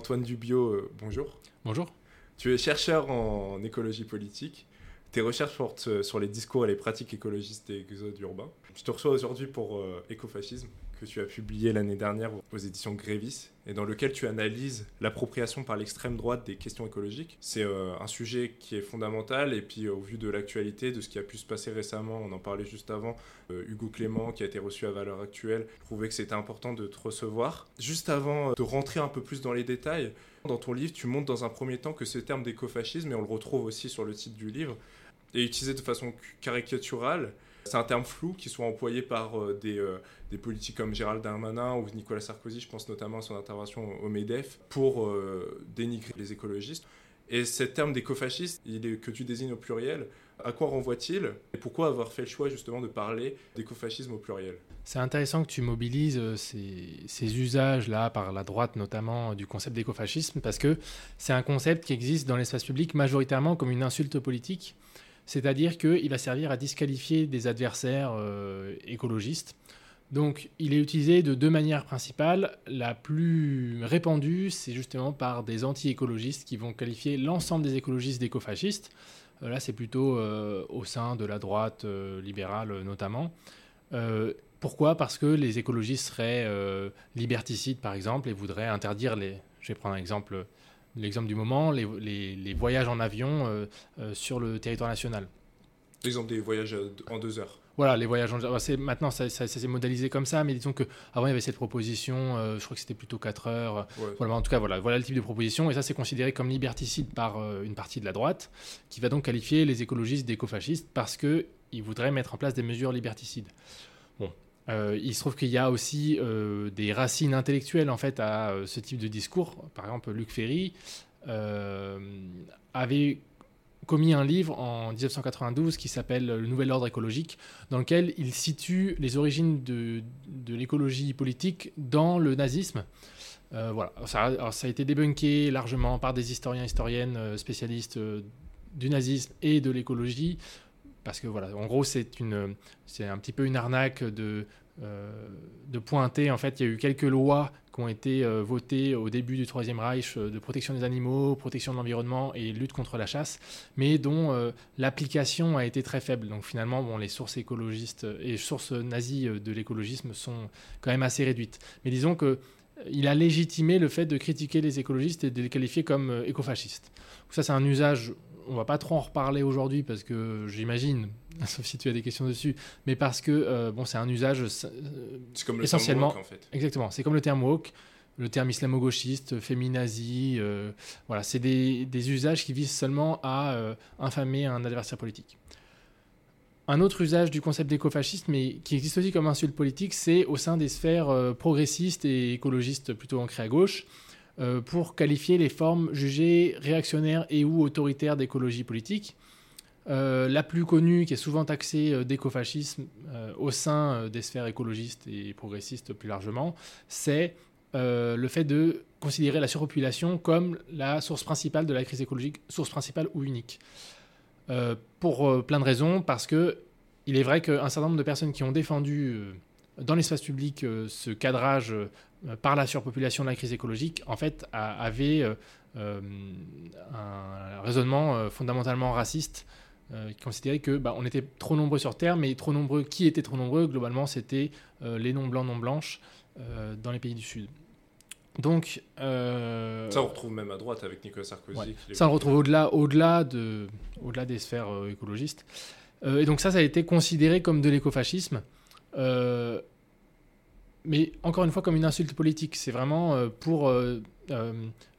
Antoine Dubio, bonjour. Bonjour. Tu es chercheur en écologie politique. Tes recherches portent sur les discours et les pratiques écologistes et exodes urbains. Je te reçois aujourd'hui pour Écofascisme, que tu as publié l'année dernière aux éditions Grévis et dans lequel tu analyses l'appropriation par l'extrême droite des questions écologiques. C'est euh, un sujet qui est fondamental et puis euh, au vu de l'actualité, de ce qui a pu se passer récemment, on en parlait juste avant, euh, Hugo Clément qui a été reçu à Valeur Actuelle, trouvait que c'était important de te recevoir. Juste avant de rentrer un peu plus dans les détails, dans ton livre, tu montres dans un premier temps que ce terme d'écofascisme, et on le retrouve aussi sur le titre du livre, est utilisé de façon caricaturale c'est un terme flou qui soit employé par euh, des, euh, des, politiques comme Gérald Darmanin ou Nicolas Sarkozy, je pense notamment à son intervention au MEDEF, pour euh, dénigrer les écologistes. Et ce terme d'écofasciste, que tu désignes au pluriel, à quoi renvoie-t-il? Et pourquoi avoir fait le choix justement de parler d'écofascisme au pluriel? C'est intéressant que tu mobilises ces, ces usages-là, par la droite notamment, du concept d'écofascisme, parce que c'est un concept qui existe dans l'espace public majoritairement comme une insulte politique c'est-à-dire qu'il va servir à disqualifier des adversaires euh, écologistes. Donc il est utilisé de deux manières principales. La plus répandue, c'est justement par des anti-écologistes qui vont qualifier l'ensemble des écologistes d'écofascistes. Euh, là, c'est plutôt euh, au sein de la droite libérale notamment. pourquoi? Parce que les écologistes seraient liberticides, par exemple, et voudraient interdire les... Je vais prendre un exemple l'exemple du moment, les, voyages en avion euh, euh, sur le territoire national. L'exemple des voyages en deux heures. Voilà, les voyages en deux heures. Maintenant, ça, s'est modélisé comme ça, mais disons qu'avant, il y avait cette proposition, euh, je crois que c'était plutôt 4 heures. Voilà, en tout cas, voilà, voilà le type de proposition. Et ça, c'est considéré comme liberticide par une partie de la droite, qui va donc qualifier les écologistes d'écofascistes parce qu'ils voudraient mettre en place des mesures liberticides. Euh, il se trouve qu'il y a aussi euh, des racines intellectuelles en fait à euh, ce type de discours. Par exemple, Luc Ferry avait commis un livre en 1992 qui s'appelle Le Nouvel Ordre écologique, dans lequel il situe les origines de, l'écologie politique dans le nazisme. voilà, ça, ça, a été débunké largement par des historiens, historiennes, spécialistes du nazisme et de l'écologie parce que voilà, en gros, c'est un petit peu une arnaque de, de pointer. En fait, il y a eu quelques lois qui ont été euh, votées au début du Troisième Reich euh, de protection des animaux, protection de l'environnement et lutte contre la chasse, mais dont l'application a été très faible. Donc finalement, bon, les sources écologistes et sources nazies de l'écologisme sont quand même assez réduites. Mais disons que il a légitimé le fait de critiquer les écologistes et de les qualifier comme écofascistes. ça, c'est un usage on va pas trop en reparler aujourd'hui parce que j'imagine, sauf si tu as des questions dessus, mais parce que euh, bon, c'est un usage c'est comme le essentiellement. Terme woke, en fait. Exactement, c'est comme le terme woke, le terme islamo-gauchiste, féminazi, euh, voilà, c'est des, usages qui visent seulement à euh, infamer un adversaire politique. Un autre usage du concept d'écofasciste, mais qui existe aussi comme insulte politique, c'est au sein des sphères progressistes et écologistes plutôt ancrées à gauche. Euh, pour qualifier les formes jugées réactionnaires et ou autoritaires d'écologie politique. Euh, la plus connue, qui est souvent taxée euh, d'écofascisme au sein des sphères écologistes et progressistes plus largement, c'est le fait de considérer la surpopulation comme la source principale de la crise écologique, source principale ou unique. pour plein de raisons, parce que il est vrai qu'un certain nombre de personnes qui ont défendu dans l'espace public ce cadrage euh, par la surpopulation de la crise écologique, en fait, avait euh, euh, un raisonnement fondamentalement raciste qui considérait que bah, on était trop nombreux sur Terre, mais trop nombreux, qui étaient trop nombreux Globalement, c'était les non blancs, non blanches dans les pays du Sud. Donc, ça on retrouve même à droite avec Nicolas Sarkozy. Ça on retrouve au-delà, au-delà de, au-delà des sphères écologistes. et donc ça, ça a été considéré comme de l'écofascisme mais encore une fois, comme une insulte politique. C'est vraiment euh, pour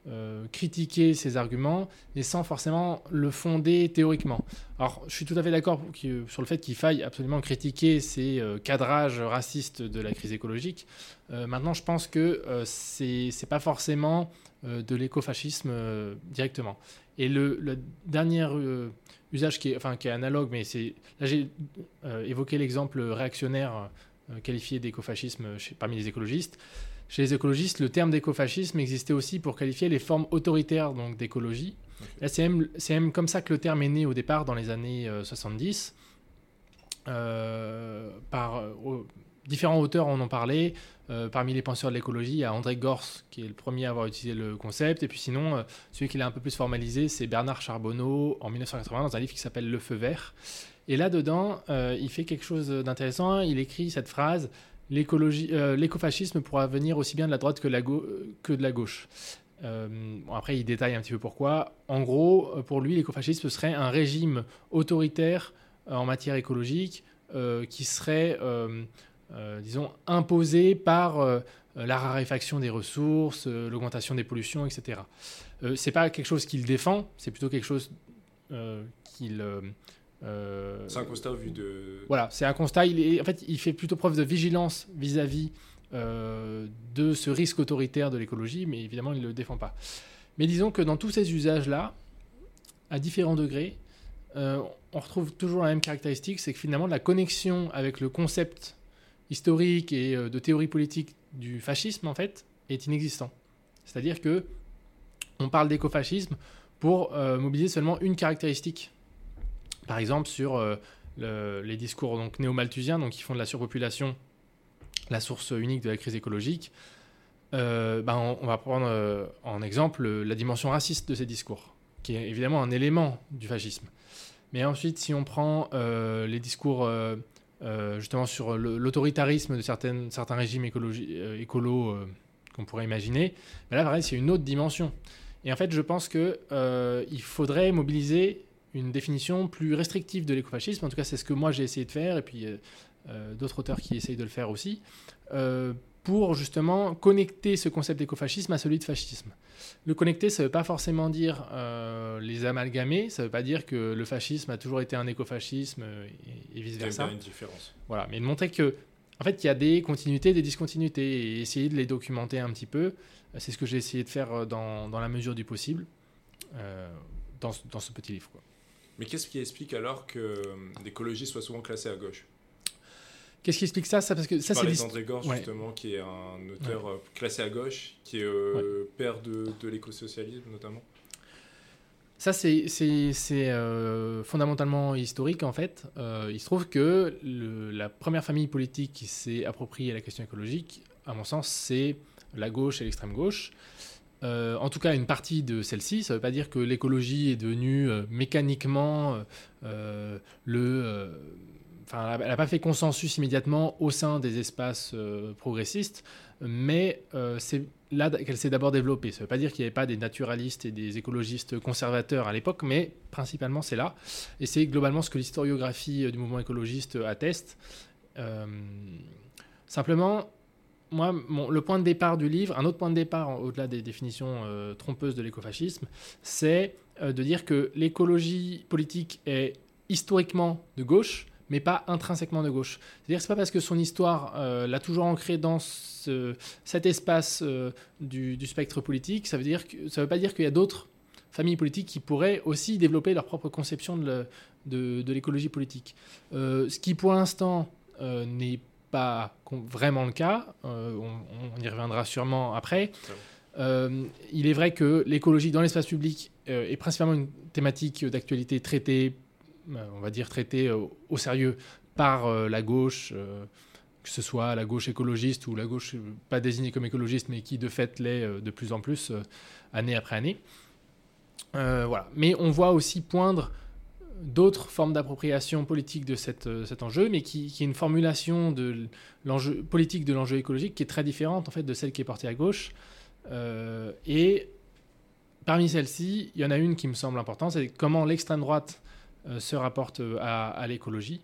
euh, euh, critiquer ces arguments, mais sans forcément le fonder théoriquement. Alors, je suis tout à fait d'accord sur le fait qu'il faille absolument critiquer ces cadrages racistes de la crise écologique. maintenant, je pense que c'est n'est pas forcément de l'écofascisme directement. Et le, dernier usage qui est, qui est analogue, mais c'est là j'ai évoqué l'exemple réactionnaire euh, qualifié d'écofascisme parmi les écologistes. Chez les écologistes, le terme d'écofascisme existait aussi pour qualifier les formes autoritaires donc d'écologie. C'est même, comme ça que le terme est né au départ dans les années 70. Euh, euh, par différents auteurs en ont parlé. parmi les penseurs de l'écologie, il y a André Gors, qui est le premier à avoir utilisé le concept. Et puis sinon, celui qui l'a un peu plus formalisé, c'est Bernard Charbonneau en 1980 dans un livre qui s'appelle Le Feu Vert. Et là-dedans, il fait quelque chose d'intéressant. Il écrit cette phrase l'écofascisme pourra venir aussi bien de la droite que, de la gauche. Euh, après, il détaille un petit peu pourquoi. En gros, euh, pour lui, l'écofascisme serait un régime autoritaire euh, en matière écologique qui serait, disons, imposé par la raréfaction des ressources, l'augmentation des pollutions, etc. c'est pas quelque chose qu'il défend, c'est plutôt quelque chose qu'il c'est un constat vu de. Voilà, c'est un constat. Il est, en fait, il fait plutôt preuve de vigilance vis-à-vis euh, de ce risque autoritaire de l'écologie, mais évidemment, il ne le défend pas. Mais disons que dans tous ces usages-là, à différents degrés, euh, on retrouve toujours la même caractéristique, c'est que finalement, la connexion avec le concept historique et euh, de théorie politique du fascisme, en fait, est inexistant. C'est-à-dire que on parle d'écofascisme pour mobiliser seulement une caractéristique. Par exemple, sur les discours donc néo-malthusiens, donc qui font de la surpopulation la source unique de la crise écologique, euh, ben, on, va prendre euh, en exemple la dimension raciste de ces discours, qui est évidemment un élément du fascisme. Mais ensuite, si on prend euh, les discours justement sur l'autoritarisme de certaines, certains régimes écolos qu'on pourrait imaginer, ben là, pareil, c'est une autre dimension. Et en fait, je pense qu'il faudrait mobiliser une définition plus restrictive de l'écofascisme. En tout cas, c'est ce que moi j'ai essayé de faire, et puis euh, d'autres auteurs qui essayent de le faire aussi, euh, pour justement connecter ce concept d'écofascisme à celui de fascisme. Le connecter, ça ne veut pas forcément dire euh, les amalgamer, ça ne veut pas dire que le fascisme a toujours été un écofascisme et, et vice-versa. une différence. Voilà, mais de montrer que en fait, il y a des continuités, des discontinuités, et essayer de les documenter un petit peu. C'est ce que j'ai essayé de faire dans, dans, la mesure du possible dans, dans, ce petit livre. Quoi. Mais qu'est-ce qui explique alors que l'écologie soit souvent classée à gauche? Qu'est-ce qui explique ça, ça parce que ça c'est d'André Gore justement qui est un auteur euh, classé à gauche, qui est euh, père de, de l'écosocialisme notamment. Ça c'est euh, fondamentalement historique en fait. il se trouve que la première famille politique qui s'est appropriée la question écologique, à mon sens, c'est la gauche et l'extrême gauche. En tout cas, une partie de celle-ci. Ça ne veut pas dire que l'écologie est devenue mécaniquement le elle n'a pas fait consensus immédiatement au sein des espaces euh, progressistes, mais euh, c'est là qu'elle s'est d'abord développée. Ça ne veut pas dire qu'il n'y avait pas des naturalistes et des écologistes conservateurs à l'époque, mais principalement c'est là. Et c'est globalement ce que l'historiographie euh, du mouvement écologiste atteste. simplement, moi, le point de départ du livre, un autre point de départ au-delà des définitions trompeuses de l'écofascisme, c'est de dire que l'écologie politique est historiquement de gauche, mais pas intrinsèquement de gauche. C'est-à-dire que c'est pas parce que son histoire euh, l'a toujours ancré dans cet espace euh, du, spectre politique, ça veut veut pas dire qu'il y a d'autres familles politiques qui pourraient aussi développer leur propre conception de, l'écologie politique. Euh, ce qui pour l'instant n'est pas vraiment le cas, on, y reviendra sûrement après. il est vrai que l'écologie dans l'espace public est principalement une thématique d'actualité traitée euh, on va dire, traité euh, au sérieux par euh, la gauche, que ce soit la gauche écologiste ou la gauche pas désignée comme écologiste, mais qui de fait l'est de plus en plus, année après année. voilà. Mais on voit aussi poindre d'autres formes d'appropriation politique de cet enjeu, mais qui, est une formulation politique de l'enjeu écologique qui est très différente en fait de celle qui est portée à gauche. et parmi celles-ci, il y en a une qui me semble importante, c'est comment l'extrême droite euh, se rapporte euh, à, l'écologie.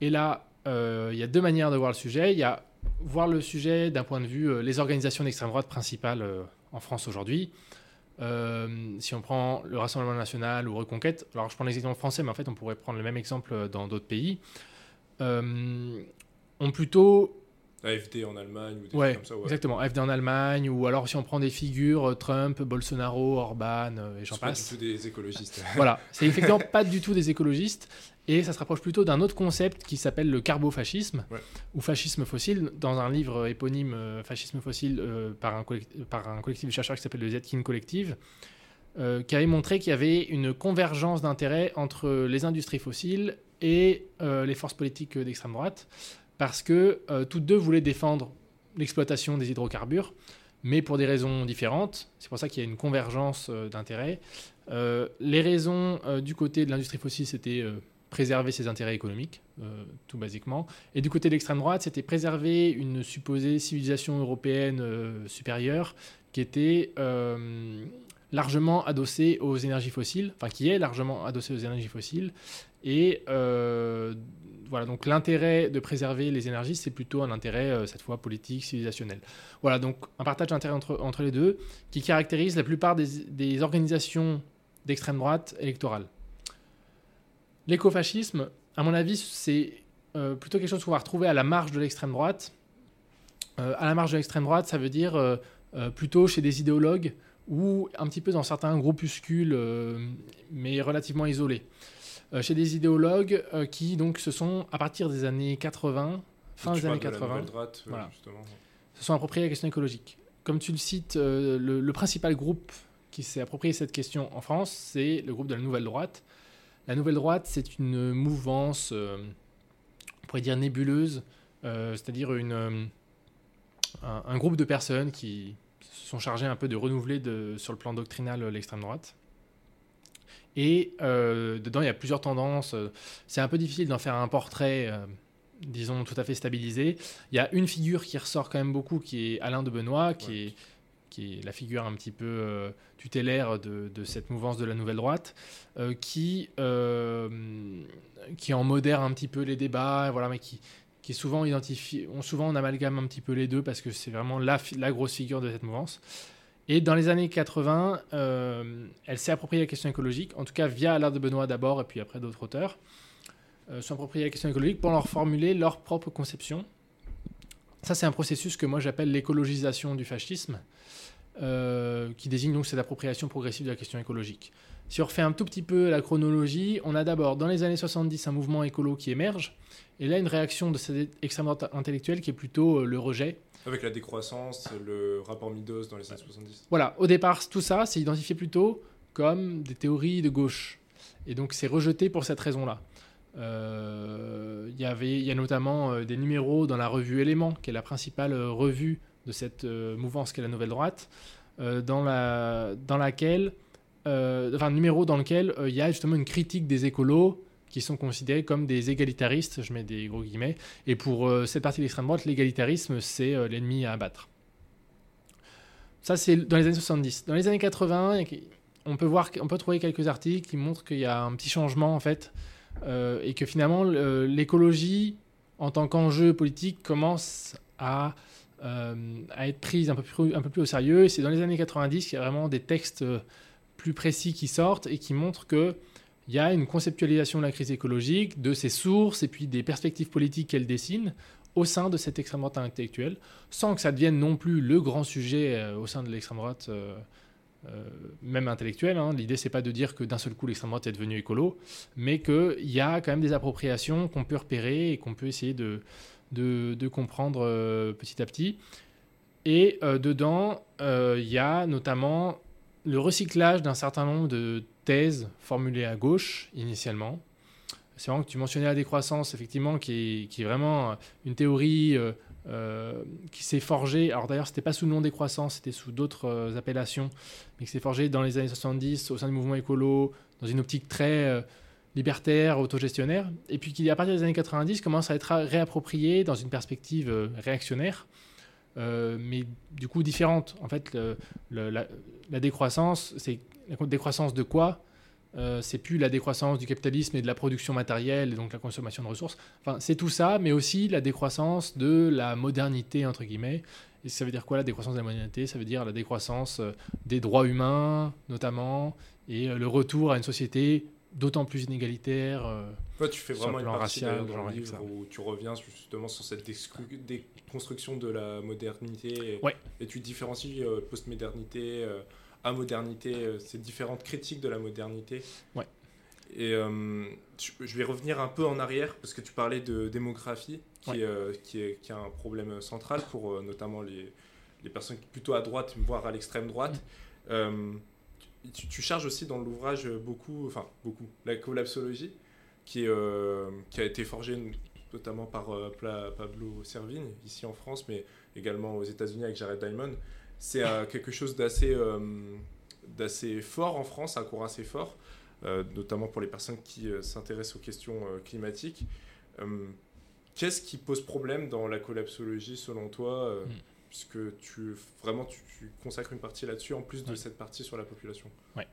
Et là, euh, il y a deux manières de voir le sujet. Il y a voir le sujet d'un point de vue les organisations d'extrême droite principales en France aujourd'hui. Si on prend le Rassemblement national ou Reconquête, alors je prends l'exemple français, mais en fait on pourrait prendre le même exemple dans d'autres pays, ont plutôt AFD en Allemagne ou des ouais, comme ça. Ouais. Exactement, AFD en Allemagne, ou alors si on prend des figures, euh, Trump, Bolsonaro, Orban, euh, et j'en passe. pas du tout des écologistes. voilà, c'est effectivement pas du tout des écologistes, et ça se rapproche plutôt d'un autre concept qui s'appelle le carbofascisme, ou fascisme fossile, dans un livre éponyme euh, Fascisme fossile par, un par un collectif de chercheurs qui s'appelle le Zetkin Collective. qui avait montré qu'il y avait une convergence d'intérêts entre les industries fossiles et les forces politiques d'extrême droite parce que euh, toutes deux voulaient défendre l'exploitation des hydrocarbures, mais pour des raisons différentes. C'est pour ça qu'il y a une convergence d'intérêts. les raisons du côté de l'industrie fossile, c'était préserver ses intérêts économiques, tout basiquement. Et du côté de l'extrême droite, c'était préserver une supposée civilisation européenne supérieure qui était largement adossée aux énergies fossiles, enfin qui est largement adossée aux énergies fossiles. Et euh, voilà, donc l'intérêt de préserver les énergies, c'est plutôt un intérêt, euh, cette fois, politique, civilisationnel. Voilà, donc un partage d'intérêt entre, les deux qui caractérise la plupart des, organisations d'extrême droite électorales. L'écofascisme, à mon avis, c'est euh, plutôt quelque chose qu'on va retrouver à la marge de l'extrême droite. à la marge de l'extrême droite, ça veut dire plutôt chez des idéologues ou un petit peu dans certains groupuscules, euh, mais relativement isolés. Euh, chez des idéologues euh, qui donc se sont, à partir des années 80, fin des années 80, droite, voilà, se sont appropriés la question écologique. Comme tu le cites, le, principal groupe qui s'est approprié cette question en France, c'est le groupe de la Nouvelle Droite. La Nouvelle Droite, c'est une mouvance, on pourrait dire nébuleuse, c'est-à-dire une, un, groupe de personnes qui, se sont chargés un peu de renouveler de, sur le plan doctrinal euh, l'extrême droite. Et euh, dedans, il y a plusieurs tendances. C'est un peu difficile d'en faire un portrait, euh, disons, tout à fait stabilisé. Il y a une figure qui ressort quand même beaucoup, qui est Alain de Benoît, qui, est, qui est la figure un petit peu tutélaire de, de, cette mouvance de la nouvelle droite, qui, qui en modère un petit peu les débats, voilà, mais qui, qui est souvent identifié, on, souvent on amalgame un petit peu les deux parce que c'est vraiment la, la, grosse figure de cette mouvance. Et dans les années 80, euh, elle s'est appropriée la question écologique, en tout cas via l'art de Benoît d'abord et puis après d'autres auteurs, euh, sont la question écologique pour leur formuler leur propre conception. Ça, c'est un processus que moi j'appelle l'écologisation du fascisme, euh, qui désigne donc cette appropriation progressive de la question écologique. Si on refait un tout petit peu la chronologie, on a d'abord dans les années 70 un mouvement écolo qui émerge, et là une réaction de cette extrême droite qui est plutôt euh, le rejet. Avec la décroissance, le rapport Midos dans les années 70. Voilà, au départ tout ça c'est identifié plutôt comme des théories de gauche, et donc c'est rejeté pour cette raison-là. Euh, y il y a notamment euh, des numéros dans la revue Éléments, qui est la principale revue de cette mouvance qu'est la Nouvelle Droite, dans, la, dans laquelle euh, enfin, numéro dans lequel euh, il y a justement une critique des écolos qui sont considérés comme des égalitaristes, je mets des gros guillemets, et pour euh, cette partie de l'extrême droite, l'égalitarisme, c'est l'ennemi à abattre. Ça, c'est dans les années 70. Dans les années 80, on peut, voir, on peut trouver quelques articles qui montrent qu'il y a un petit changement, en fait, et que finalement, l'écologie, en tant qu'enjeu politique, commence à, être prise un peu, plus, un peu plus au sérieux. C'est dans les années 90 qu'il y a vraiment des textes plus précis qui sortent et qui montrent qu'il y a une conceptualisation de la crise écologique, de ses sources et puis des perspectives politiques qu'elle dessine au sein de cette extrême droite intellectuelle, sans que ça devienne non plus le grand sujet euh, au sein de l'extrême droite, euh, euh, même intellectuelle. Hein. L'idée, c'est pas de dire que d'un seul coup l'extrême droite est devenue écolo, mais qu'il y a quand même des appropriations qu'on peut repérer et qu'on peut essayer de, comprendre petit à petit. Et dedans, il y a notamment le recyclage d'un certain nombre de thèses formulées à gauche initialement. C'est vraiment que tu mentionnais la décroissance, effectivement, qui est, vraiment une théorie euh, euh, qui s'est forgée. Alors d'ailleurs, c'était pas sous le nom décroissance, c'était sous d'autres euh, appellations, mais qui s'est forgée dans les années 70 au sein du mouvement écolo, dans une optique très libertaire, autogestionnaire, et puis qui, à partir des années 90, commence à être réappropriée dans une perspective réactionnaire. Euh, mais du coup différente. En fait, la, décroissance, c'est la décroissance de quoi? Euh, c'est plus la décroissance du capitalisme et de la production matérielle et donc la consommation de ressources. Enfin, c'est tout ça, mais aussi la décroissance de la modernité entre guillemets. Et ça veut dire quoi la décroissance de la modernité? Ça veut dire la décroissance euh, des droits humains notamment et le retour à une société d'autant plus inégalitaire. Euh, tu fais vraiment une partie racial, dans le livre où tu reviens justement sur cette déconstruction de la modernité et, tu différencies euh, post-modernité euh, à modernité, ces différentes critiques de la modernité. Ouais. Et je vais revenir un peu en arrière parce que tu parlais de démographie qui, qui, est, qui, est, un problème central pour notamment les, les, personnes plutôt à droite, voire à l'extrême droite. Mm tu, charges aussi dans l'ouvrage beaucoup, enfin beaucoup, la collapsologie, qui, euh, a été forgée notamment par euh, Pablo Servigne, ici en France, mais également aux États-Unis avec Jared Diamond. C'est quelque chose d'assez d'assez fort en France, un courant assez fort, notamment pour les personnes qui s'intéressent aux questions climatiques. Qu'est-ce qui pose problème dans la collapsologie selon toi mm puisque tu vraiment tu, consacres une partie là-dessus en plus de cette partie sur la population. Ouais.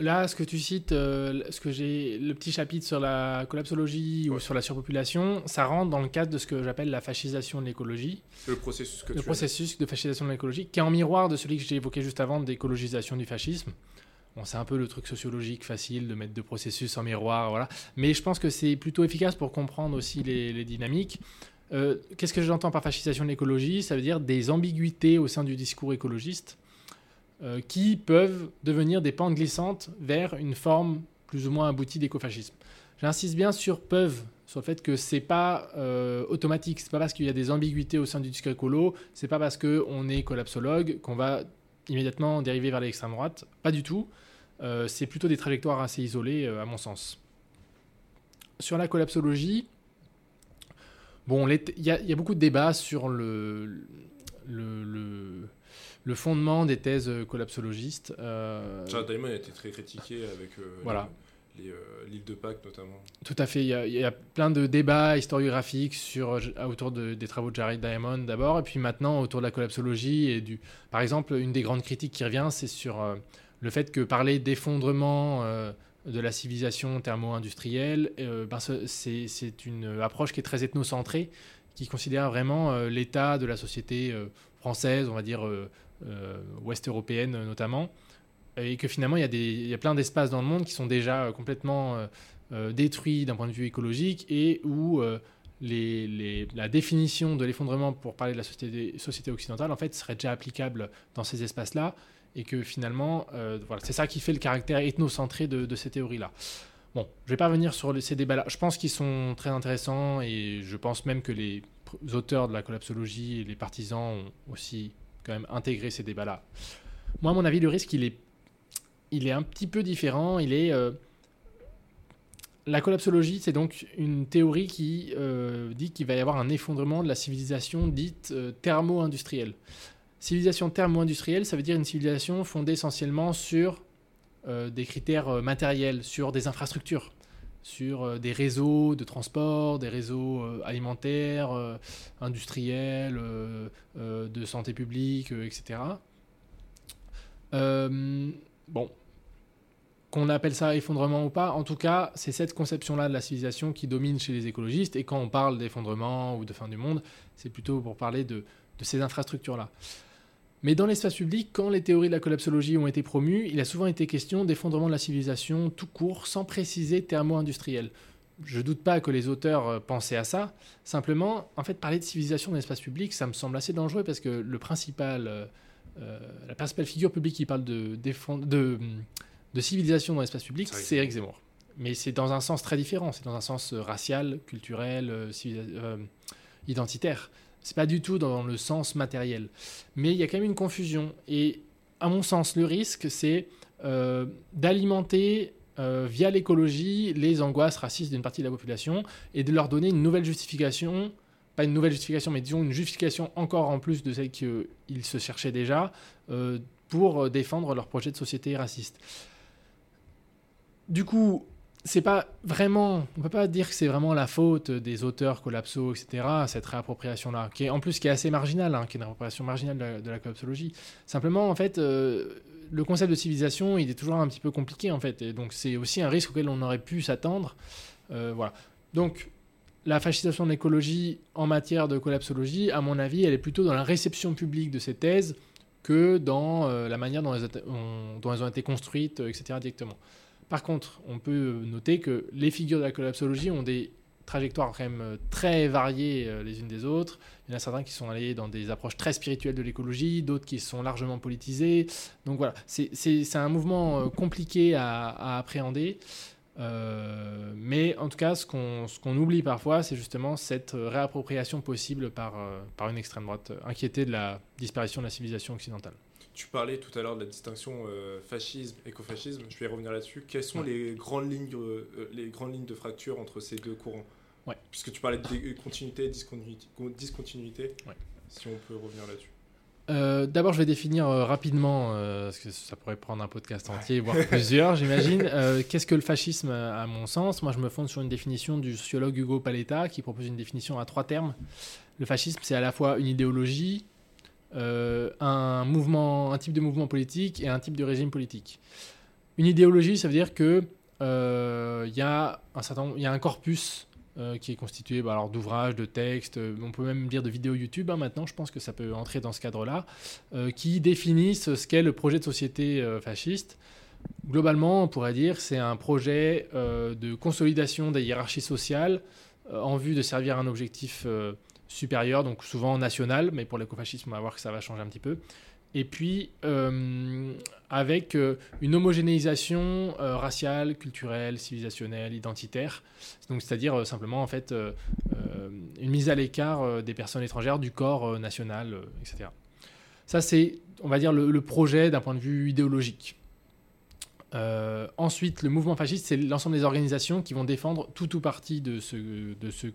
Là, ce que tu cites, euh, ce que j'ai, le petit chapitre sur la collapsologie ou sur la surpopulation, ça rentre dans le cadre de ce que j'appelle la fascisation de l'écologie. Le processus que Le processus de fascisation de l'écologie, qui est en miroir de celui que j'ai évoqué juste avant d'écologisation du fascisme. Bon, c'est un peu le truc sociologique facile de mettre deux processus en miroir, voilà. Mais je pense que c'est plutôt efficace pour comprendre aussi les, les dynamiques. Euh, qu'est-ce que j'entends par fascisation de l'écologie? Ça veut dire des ambiguïtés au sein du discours écologiste euh, qui peuvent devenir des pentes glissantes vers une forme plus ou moins aboutie d'écofascisme. J'insiste bien sur peuvent, sur le fait que c'est pas euh, automatique, c'est pas parce qu'il y a des ambiguïtés au sein du discours écolo, c'est pas parce qu'on est collapsologue qu'on va immédiatement dériver vers l'extrême droite, pas du tout. c'est plutôt des trajectoires assez isolées à mon sens. Sur la collapsologie, Bon, il y, a beaucoup de débats sur le, le, fondement des thèses collapsologistes. Euh... Diamond a été très critiqué avec euh, voilà. Euh, l'île de Pâques notamment. Tout à fait. Il y, a plein de débats historiographiques sur, autour des travaux de Jared Diamond d'abord, et puis maintenant autour de la collapsologie. Et du... Par exemple, une des grandes critiques qui revient, c'est sur euh, le fait que parler d'effondrement de la civilisation thermo-industrielle, euh, ben c'est une approche qui est très ethnocentrée, qui considère vraiment euh, l'état de la société euh, française, on va dire ouest européenne notamment, et que finalement il y a, plein d'espaces dans le monde qui sont déjà complètement détruits d'un point de vue écologique et où la définition de l'effondrement pour parler de la société, société occidentale en fait serait déjà applicable dans ces espaces-là et que finalement, euh, voilà, c'est ça qui fait le caractère ethnocentré de, ces théories-là. Bon, je vais pas revenir sur ces débats-là. Je pense qu'ils sont très intéressants et je pense même que les auteurs de la collapsologie et les partisans ont aussi quand même intégré ces débats-là. Moi, à mon avis, le risque, il est, il est un petit peu différent. Il est euh, la collapsologie, c'est donc une théorie qui euh, dit qu'il va y avoir un effondrement de la civilisation dite thermo-industrielle. Civilisation thermo-industrielle, ça veut dire une civilisation fondée essentiellement sur euh, des critères euh, matériels, sur des infrastructures, sur euh, des réseaux de transport, des réseaux alimentaires, industriels, de santé publique, etc. bon, qu'on appelle ça effondrement ou pas, en tout cas, c'est cette conception-là de la civilisation qui domine chez les écologistes. Et quand on parle d'effondrement ou de fin du monde, c'est plutôt pour parler de ces infrastructures-là. Mais dans l'espace public, quand les théories de la collapsologie ont été promues, il a souvent été question d'effondrement de la civilisation tout court, sans préciser thermo-industriel. Je ne doute pas que les auteurs euh, pensaient à ça. Simplement, en fait, parler de civilisation dans l'espace public, ça me semble assez dangereux parce que le principal, euh, euh, la principale figure publique qui parle de, de, de civilisation dans l'espace public, c'est Eric Zemmour. Mais c'est dans un sens très différent. C'est dans un sens racial, culturel, identitaire. C'est pas du tout dans le sens matériel. Mais il y a quand même une confusion. Et à mon sens, le risque, c'est euh, d'alimenter euh, via l'écologie les angoisses racistes d'une partie de la population et de leur donner une nouvelle justification, pas une nouvelle justification, mais disons une justification encore en plus de celle qu'ils se cherchaient déjà, euh, pour défendre leur projet de société raciste. Du coup, c'est pas vraiment, on peut pas dire que c'est vraiment la faute des auteurs collapso, etc. Cette réappropriation-là, qui est en plus qui est assez marginale, hein, qui est une réappropriation marginale de la, collapsologie. Simplement, en fait, euh, le concept de civilisation, il est toujours un petit peu compliqué, en fait, et donc c'est aussi un risque auquel on aurait pu s'attendre. Euh, voilà. Donc, la fascisation de l'écologie en matière de collapsologie, à mon avis, elle est plutôt dans la réception publique de ces thèses que dans euh, la manière dont elles, ont, été construites, etc. directement. Par contre, on peut noter que les figures de la collapsologie ont des trajectoires quand même euh, très variées euh, les unes des autres. Il y en a certains qui sont allés dans des approches très spirituelles de l'écologie, d'autres qui sont largement politisés. Donc voilà, c'est un mouvement euh, compliqué à, appréhender. mais en tout cas, ce qu'on oublie parfois, c'est justement cette réappropriation possible par, par une extrême droite inquiétée de la disparition de la civilisation occidentale. Tu parlais tout à l'heure de la distinction euh, fascisme, écofascisme. Je vais revenir là-dessus. Quelles sont les, grandes lignes, euh, euh, les grandes lignes de fracture entre ces deux courants? Ouais. Puisque tu parlais de continuité, discontinuité. discontinuité. si on peut revenir là-dessus euh, D'abord, je vais définir rapidement, parce que ça pourrait prendre un podcast entier, voire plusieurs, j'imagine. Qu'est-ce que le fascisme, à mon sens? Moi, je me fonde sur une définition du sociologue Hugo Paletta, qui propose une définition à trois termes. Le fascisme, c'est à la fois une idéologie, un mouvement, un type de mouvement politique et un type de régime politique. Une idéologie, ça veut dire que il euh, y y a un corpus euh, qui est constitué bah, d'ouvrages, de textes, euh, on peut même dire de vidéos YouTube hein, maintenant, je pense que ça peut entrer dans ce cadre-là, qui définissent ce qu'est le projet de société fasciste. Globalement, on pourrait dire c'est un projet de consolidation des hiérarchies sociales en vue de servir un objectif supérieur, donc souvent national, mais pour l'écofascisme, on va voir que ça va changer un petit peu, et puis euh, avec euh, une homogénéisation euh, raciale, culturelle, civilisationnelle, identitaire, donc c'est-à-dire simplement en fait une mise à l'écart des personnes étrangères du corps national, etc. Ça c'est, on va dire, le, projet d'un point de vue idéologique. ensuite, le mouvement fasciste, c'est l'ensemble des organisations qui vont défendre tout ou partie de ce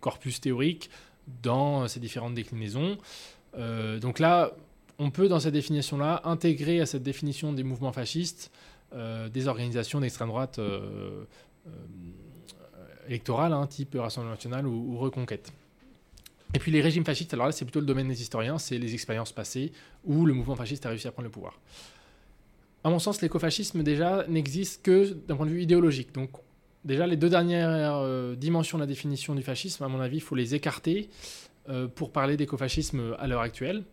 corpus théorique dans ces différentes déclinaisons. donc là, on peut, dans cette définition-là, intégrer à cette définition des mouvements fascistes euh, des organisations d'extrême droite euh, euh, électorales, hein, type Rassemblement national ou, Reconquête. Et puis les régimes fascistes, alors là, c'est plutôt le domaine des historiens, c'est les expériences passées où le mouvement fasciste a réussi à prendre le pouvoir. À mon sens, l'écofascisme, déjà, n'existe que d'un point de vue idéologique. Donc, déjà, les deux dernières dimensions de la définition du fascisme, à mon avis, il faut les écarter pour parler d'écofascisme à l'heure actuelle.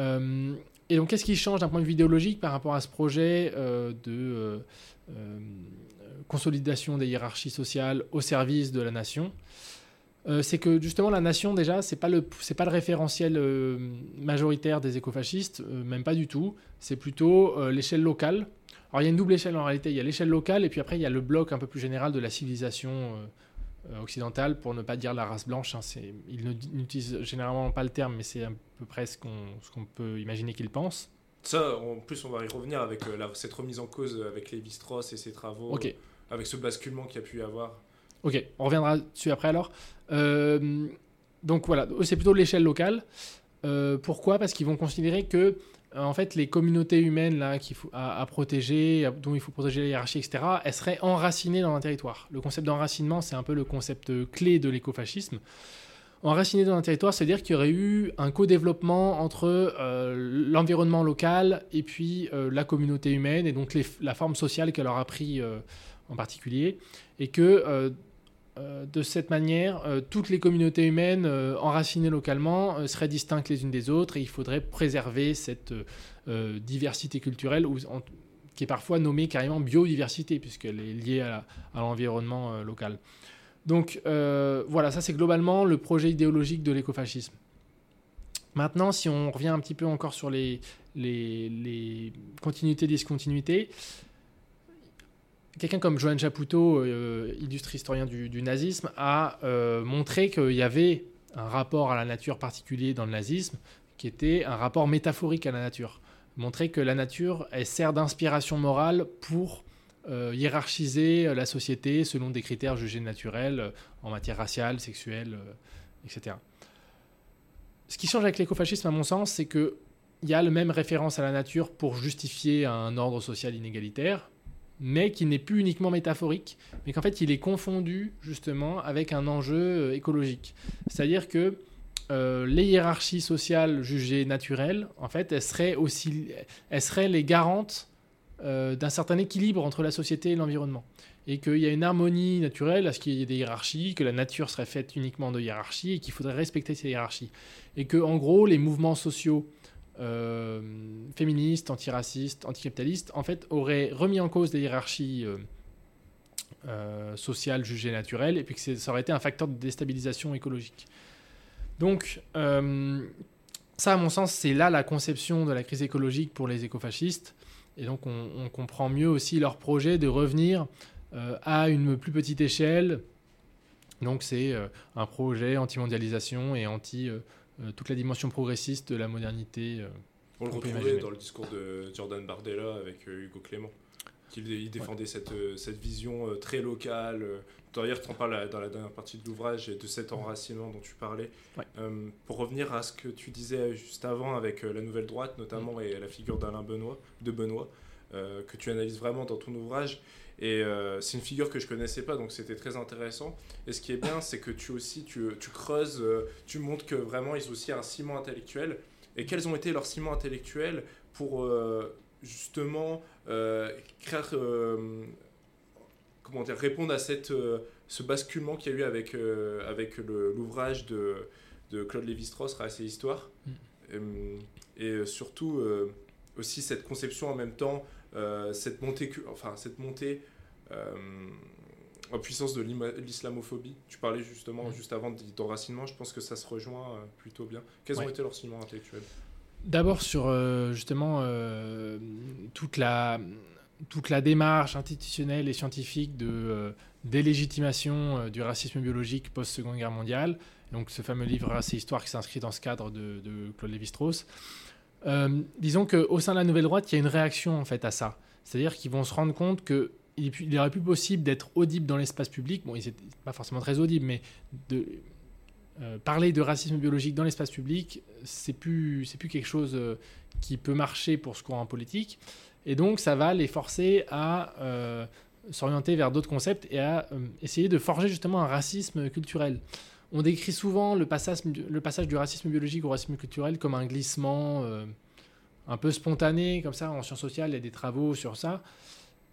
Euh, et donc, qu'est-ce qui change d'un point de vue idéologique par rapport à ce projet euh, de euh, consolidation des hiérarchies sociales au service de la nation? C'est que justement la nation déjà c'est pas le c'est pas le référentiel majoritaire des écofascistes même pas du tout c'est plutôt l'échelle locale alors il y a une double échelle en réalité il y a l'échelle locale et puis après il y a le bloc un peu plus général de la civilisation euh, occidentale, pour ne pas dire la race blanche. Hein, il n'utilise généralement pas le terme, mais c'est à peu près ce qu'on peut imaginer qu'il pense. Ça, en plus, on va y revenir avec euh, cette remise en cause avec Lévi-Strauss et ses travaux, avec ce basculement qu'il y a pu y avoir. Ok, on reviendra dessus après alors. Euh, donc voilà, c'est plutôt l'échelle locale. pourquoi? Parce qu'ils vont considérer que euh, en fait, les communautés humaines là, faut, à, protéger, dont il faut protéger les hiérarchies, etc., elles seraient enracinées dans un territoire. Le concept d'enracinement, c'est un peu le concept clé de l'écofascisme. Enraciné dans un territoire, c'est-à-dire qu'il y aurait eu un co-développement entre euh, l'environnement local et puis euh, la communauté humaine, et donc la forme sociale qu'elle aura pris en particulier, et que euh, de cette manière, euh, toutes les communautés humaines euh, enracinées localement seraient distinctes les unes des autres et il faudrait préserver cette diversité culturelle qui est parfois nommée carrément biodiversité puisqu'elle est liée à, l'environnement local. Donc voilà, ça c'est globalement le projet idéologique de l'écofascisme. Maintenant, si on revient un petit peu encore sur les, les, les continuités, discontinuités, quelqu'un comme Joan Chapoutot, euh, illustre historien du, nazisme, a euh, montré qu'il y avait un rapport à la nature particulier dans le nazisme, qui était un rapport métaphorique à la nature. Montrer que la nature, elle sert d'inspiration morale pour euh, hiérarchiser la société selon des critères jugés naturels en matière raciale, sexuelle, etc. Ce qui change avec l'écofascisme, à mon sens, c'est qu'il y a le même référence à la nature pour justifier un ordre social inégalitaire, mais qui n'est plus uniquement métaphorique, mais qu'en fait il est confondu justement avec un enjeu euh, écologique. C'est-à-dire que euh, les hiérarchies sociales jugées naturelles, en fait, elles seraient, aussi, elles seraient les garantes euh, d'un certain équilibre entre la société et l'environnement. Et qu'il y a une harmonie naturelle à ce qu'il y ait des hiérarchies, que la nature serait faite uniquement de hiérarchies et qu'il faudrait respecter ces hiérarchies. Et que, en gros, les mouvements sociaux euh, féministes, antiracistes, anticapitalistes, en fait, auraient remis en cause des hiérarchies euh, euh, sociales jugées naturelles, et puis que ça aurait été un facteur de déstabilisation écologique. Donc, ça, à mon sens, c'est là la conception de la crise écologique pour les écofascistes. Et donc, on, comprend mieux aussi leur projet de revenir à une plus petite échelle. Donc, c'est un projet anti-mondialisation et anti- euh, toute la dimension progressiste de la modernité. Euh, on le retrouvait dans le discours de Jordan Bardella avec euh, Hugo Clément. qu'il défendait cette, cette vision très locale. D'ailleurs, tu en parles dans la dernière partie de l'ouvrage et de cet enracinement dont tu parlais. pour revenir à ce que tu disais juste avant avec la nouvelle droite, notamment, mm. et la figure d'Alain Benoît, de Benoît, que tu analyses vraiment dans ton ouvrage, et euh, c'est une figure que je connaissais pas, donc c'était très intéressant. Et ce qui est bien, c'est que tu aussi, tu, tu creuses, euh, tu montres que vraiment ils ont aussi un ciment intellectuel. Et quels ont été leurs ciments intellectuels pour euh, justement créer, comment dire, répondre à cette, ce basculement qu'il y a eu avec, avec l'ouvrage de, de Claude Lévi-Strauss, Race et Histoire. Mm. Et, surtout aussi cette conception en même temps cette montée, enfin cette montée euh, en puissance de l'islamophobie. Tu parlais justement mm. juste avant d'enracinement, je pense que ça se rejoint euh, plutôt bien. Quels ont été leurs ciments intellectuels? D'abord sur euh, justement toute, la, toute la démarche institutionnelle et scientifique de délégitimation du racisme biologique post-seconde guerre mondiale. Donc ce fameux livre Race et Histoire qui s'inscrit dans ce cadre de, de Claude Lévi-Strauss. Disons qu'au sein de la nouvelle droite, il y a une réaction en fait à ça. C'est-à-dire qu'ils vont se rendre compte que il, aurait plus possible d'être audible dans l'espace public. Bon, il n'est pas forcément très audible, mais de euh, parler de racisme biologique dans l'espace public, c'est plus, plus quelque chose euh, qui peut marcher pour ce courant politique. Et donc, ça va les forcer à euh, s'orienter vers d'autres concepts et à essayer de forger justement un racisme culturel. On décrit souvent le passage, le passage du racisme biologique au racisme culturel comme un glissement un peu spontané, comme ça, en sciences sociales, il y a des travaux sur ça.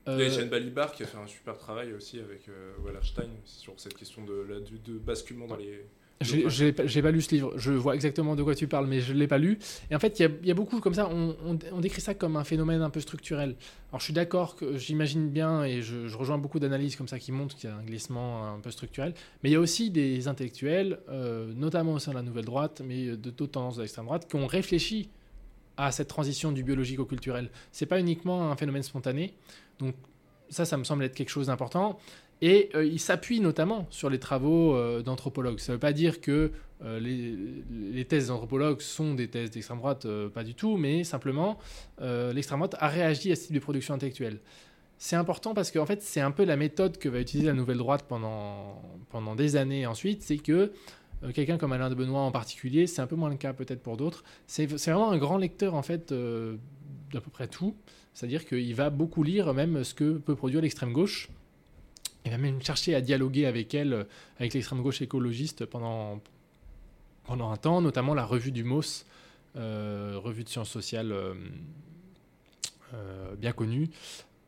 Il y a Etienne Balibar qui a fait un super travail aussi avec euh, Wallerstein sur cette question de, de, basculement dans les. J'ai pas lu ce livre, je vois exactement de quoi tu parles, mais je l'ai pas lu. Et en fait, il y, y, a beaucoup comme ça, on, on, décrit ça comme un phénomène un peu structurel. Alors je suis d'accord que j'imagine bien, et je, je rejoins beaucoup d'analyses comme ça qui montrent qu'il y a un glissement un peu structurel, mais il y a aussi des intellectuels, euh, notamment au sein de la nouvelle droite, mais de d'autres tendances de l'extrême droite, qui ont réfléchi à cette transition du biologique au culturel. C'est pas uniquement un phénomène spontané. Donc ça, ça me semble être quelque chose d'important. Et euh, il s'appuie notamment sur les travaux euh, d'anthropologues. Ça ne veut pas dire que euh, les, thèses d'anthropologues sont des thèses d'extrême droite, pas du tout, mais simplement l'extrême droite a réagi à ce type de production intellectuelle. C'est important parce qu'en fait, c'est un peu la méthode que va utiliser la nouvelle droite pendant, pendant des années ensuite. C'est que quelqu'un comme Alain de Benoît en particulier, c'est un peu moins le cas peut-être pour d'autres, c'est vraiment un grand lecteur en fait d'à peu près tout. C'est-à-dire qu'il va beaucoup lire même ce que peut produire l'extrême gauche. Il va même chercher à dialoguer avec elle, avec l'extrême gauche écologiste pendant, pendant un temps, notamment la revue du MOS, euh, revue de sciences sociales euh, euh, bien connue.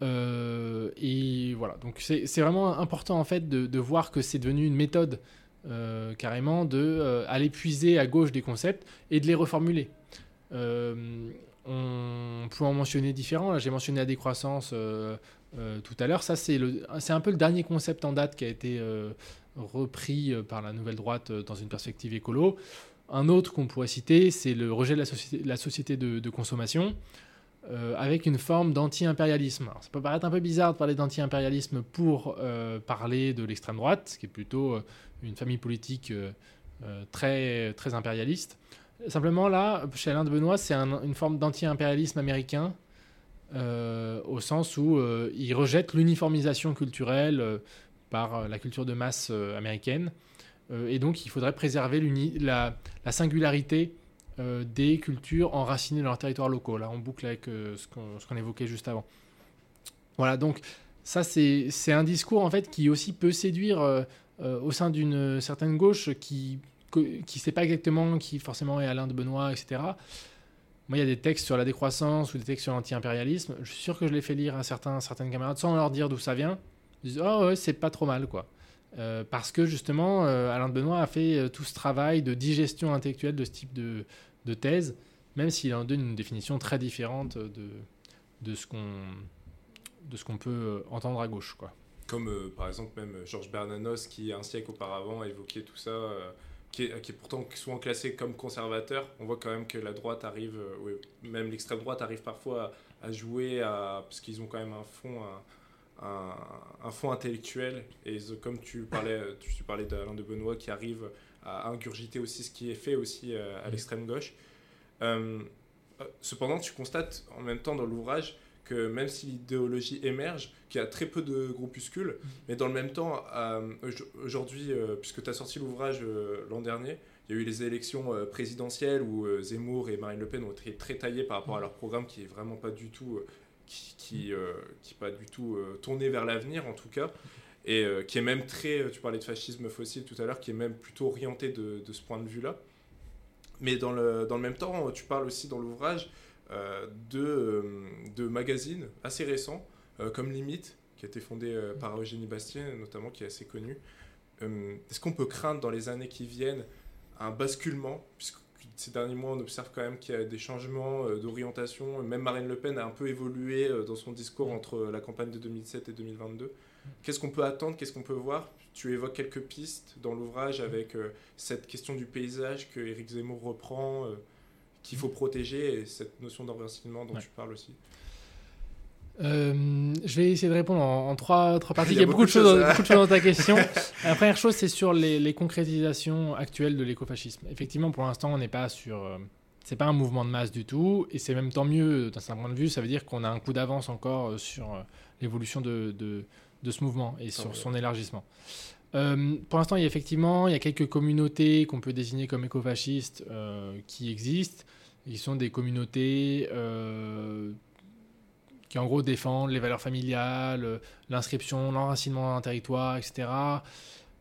et voilà, donc c'est vraiment important en fait de, de voir que c'est devenu une méthode carrément de aller puiser à gauche des concepts et de les reformuler. On peut en mentionner différents. J'ai mentionné la décroissance euh, euh, tout à l'heure. Ça, c'est un peu le dernier concept en date qui a été euh, repris par la nouvelle droite dans une perspective écolo. Un autre qu'on pourrait citer, c'est le rejet de la société, la société de, consommation, avec une forme d'anti-impérialisme. Ça peut paraître un peu bizarre de parler d'anti-impérialisme pour parler de l'extrême droite, qui est plutôt une famille politique très, très impérialiste. Simplement, là, chez Alain de Benoît, c'est une forme d'anti-impérialisme américain, euh, au sens où euh, il rejette l'uniformisation culturelle euh, par la culture de masse américaine. et donc, il faudrait préserver la, la, singularité des cultures enracinées dans leurs territoires locaux. Là, on boucle avec ce qu'on évoquait juste avant. Voilà, donc ça, c'est un discours en fait qui aussi peut séduire au sein d'une certaine gauche qui ne sait pas exactement qui forcément est Alain de Benoît, etc. Moi, il y a des textes sur la décroissance ou des textes sur l'anti-impérialisme. Je suis sûr que je les fais lire à certains, certaines camarades sans leur dire d'où ça vient. Ils disent Oh, ouais, c'est pas trop mal, quoi. Euh, parce que justement, euh, Alain de Benoît a fait euh, tout ce travail de digestion intellectuelle de ce type de, thèse, même s'il en donne une définition très différente de, de ce qu'on peut entendre à gauche. Quoi. Comme par exemple même Georges Bernanos qui un siècle auparavant a évoqué tout ça qui est, pourtant souvent classé comme conservateur, on voit quand même que la droite arrive, euh, même l'extrême droite arrive parfois à, jouer, à, parce qu'ils ont quand même un fond, un, un, fond intellectuel. Et comme tu parlais, tu, parlais d'Alain de Benoît qui arrive à ingurgiter aussi ce qui est fait aussi euh, à mmh. l'extrême gauche. Euh, cependant, tu constates en même temps dans l'ouvrage que même si l'idéologie émerge, qu'il y a très peu de groupuscules, mais dans le même temps, aujourd'hui, puisque tu as sorti l'ouvrage l'an dernier, il y a eu les élections présidentielles où Zemmour et Marine Le Pen ont été très taillés par rapport à leur programme qui est vraiment pas du tout qui, qui, qui pas du tout tourné vers l'avenir en tout cas. Et euh, qui est même très, euh, tu parlais de fascisme fossile tout à l'heure, qui est même plutôt orienté de, de ce point de vue-là. Mais dans le, dans le même temps, tu parles aussi dans l'ouvrage euh, de, de magazines assez récents, comme Limite, qui a été fondé par Eugénie Bastien, notamment, qui est assez connu. Est-ce qu'on peut craindre dans les années qui viennent un basculement, puisque ces derniers mois, on observe quand même qu'il y a des changements d'orientation. Même Marine Le Pen a un peu évolué dans son discours entre la campagne de 2007 et 2022. Qu'est-ce qu'on peut attendre Qu'est-ce qu'on peut voir? Tu évoques quelques pistes dans l'ouvrage avec euh, cette question du paysage que Éric Zemmour reprend, euh, qu'il faut protéger, et cette notion d'enracinement dont tu parles aussi. Euh, je vais essayer de répondre en, trois, trois, parties. Il y a, beaucoup, de choses, beaucoup, de choses, dans ta question. La première chose, c'est sur les, concrétisations actuelles de l'écofascisme. Effectivement, pour l'instant, on n'est pas sur. c'est pas un mouvement de masse du tout, et c'est même tant mieux d'un certain point de vue. Ça veut dire qu'on a un coup d'avance encore sur l'évolution de, de ce mouvement et sur son élargissement. Euh, pour l'instant, il y a effectivement il y a quelques communautés qu'on peut désigner comme écofascistes euh, qui existent. Ils sont des communautés euh, qui, en gros, défendent les valeurs familiales, l'inscription, l'enracinement dans un territoire, etc.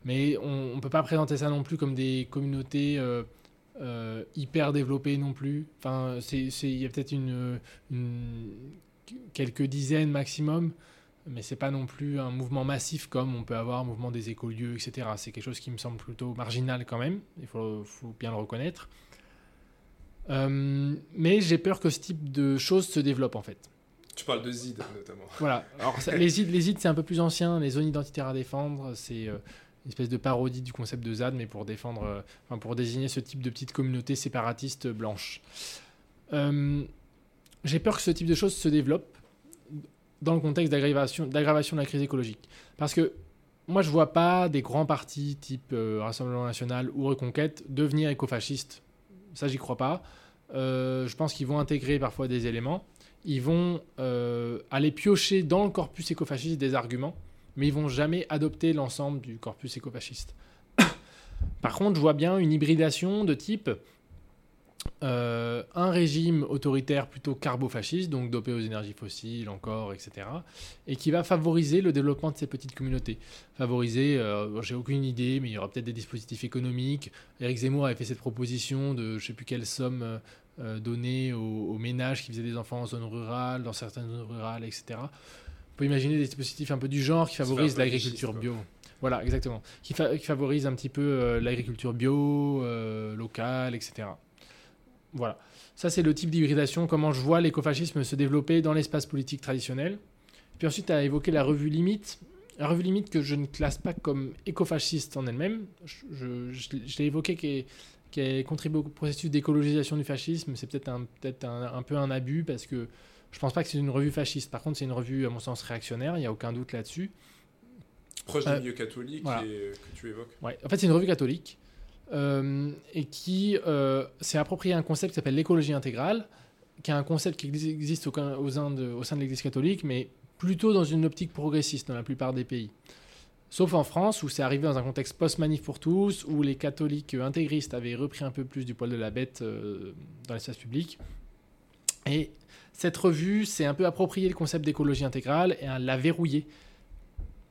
Mais on ne peut pas présenter ça non plus comme des communautés hyper développées non plus. Enfin, il y a peut-être une, quelques dizaines maximum mais c'est pas non plus un mouvement massif comme on peut avoir un mouvement des écolieux, etc. C'est quelque chose qui me semble plutôt marginal quand même, il faut, bien le reconnaître. Euh, mais j'ai peur que ce type de choses se développe en fait. Tu parles de ZID notamment. Voilà, alors les ZID, les ZID c'est un peu plus ancien, les zones identitaires à défendre, c'est euh, une espèce de parodie du concept de ZAD, mais pour défendre, euh, enfin, pour désigner ce type de petite communauté séparatiste blanche. j'ai peur que ce type de choses se développe dans le contexte d'aggravation de la crise écologique. Parce que moi, je vois pas des grands partis type euh, Rassemblement National ou Reconquête devenir écofascistes. Ça, j'y crois pas. Euh, je pense qu'ils vont intégrer parfois des éléments. Ils vont euh, aller piocher dans le corpus écofasciste des arguments, mais ils vont jamais adopter l'ensemble du corpus écofasciste. Par contre, je vois bien une hybridation de type euh, un régime autoritaire plutôt carbofasciste, donc dopé aux énergies fossiles encore, etc., et qui va favoriser le développement de ces petites communautés. Favoriser, euh, j'ai aucune idée, mais il y aura peut-être des dispositifs économiques. Eric Zemmour avait fait cette proposition de je ne sais plus quelle somme euh, donnée aux, ménages qui faisaient des enfants en zone rurale, dans certaines zones rurales, etc. On peut imaginer des dispositifs un peu du genre qui favorisent l'agriculture bio. Voilà, exactement. Qui, qui favorisent un petit peu l'agriculture bio, locale, etc. Voilà. Ça, c'est le type d'hybridation, comment je vois l'écofascisme se développer dans l'espace politique traditionnel. Puis ensuite, tu as évoqué la revue Limite. La revue Limite que je ne classe pas comme écofasciste en elle-même. Je, l'ai évoqué qui, a contribué au processus d'écologisation du fascisme. C'est peut-être un, peut un, un, peu un abus parce que je pense pas que c'est une revue fasciste. Par contre, c'est une revue, à mon sens, réactionnaire. Il n'y a aucun doute là-dessus. Proche du euh, milieu catholique que tu évoques. Ouais. En fait, c'est une revue catholique. Euh, et qui euh, s'est approprié un concept qui s'appelle l'écologie intégrale, qui est un concept qui existe au, sein de l'Église catholique, mais plutôt dans une optique progressiste dans la plupart des pays. Sauf en France, où c'est arrivé dans un contexte post-manif pour tous, où les catholiques intégristes avaient repris un peu plus du poil de la bête euh, dans l'espace public. Et cette revue s'est un peu approprié le concept d'écologie intégrale et l'a verrouillé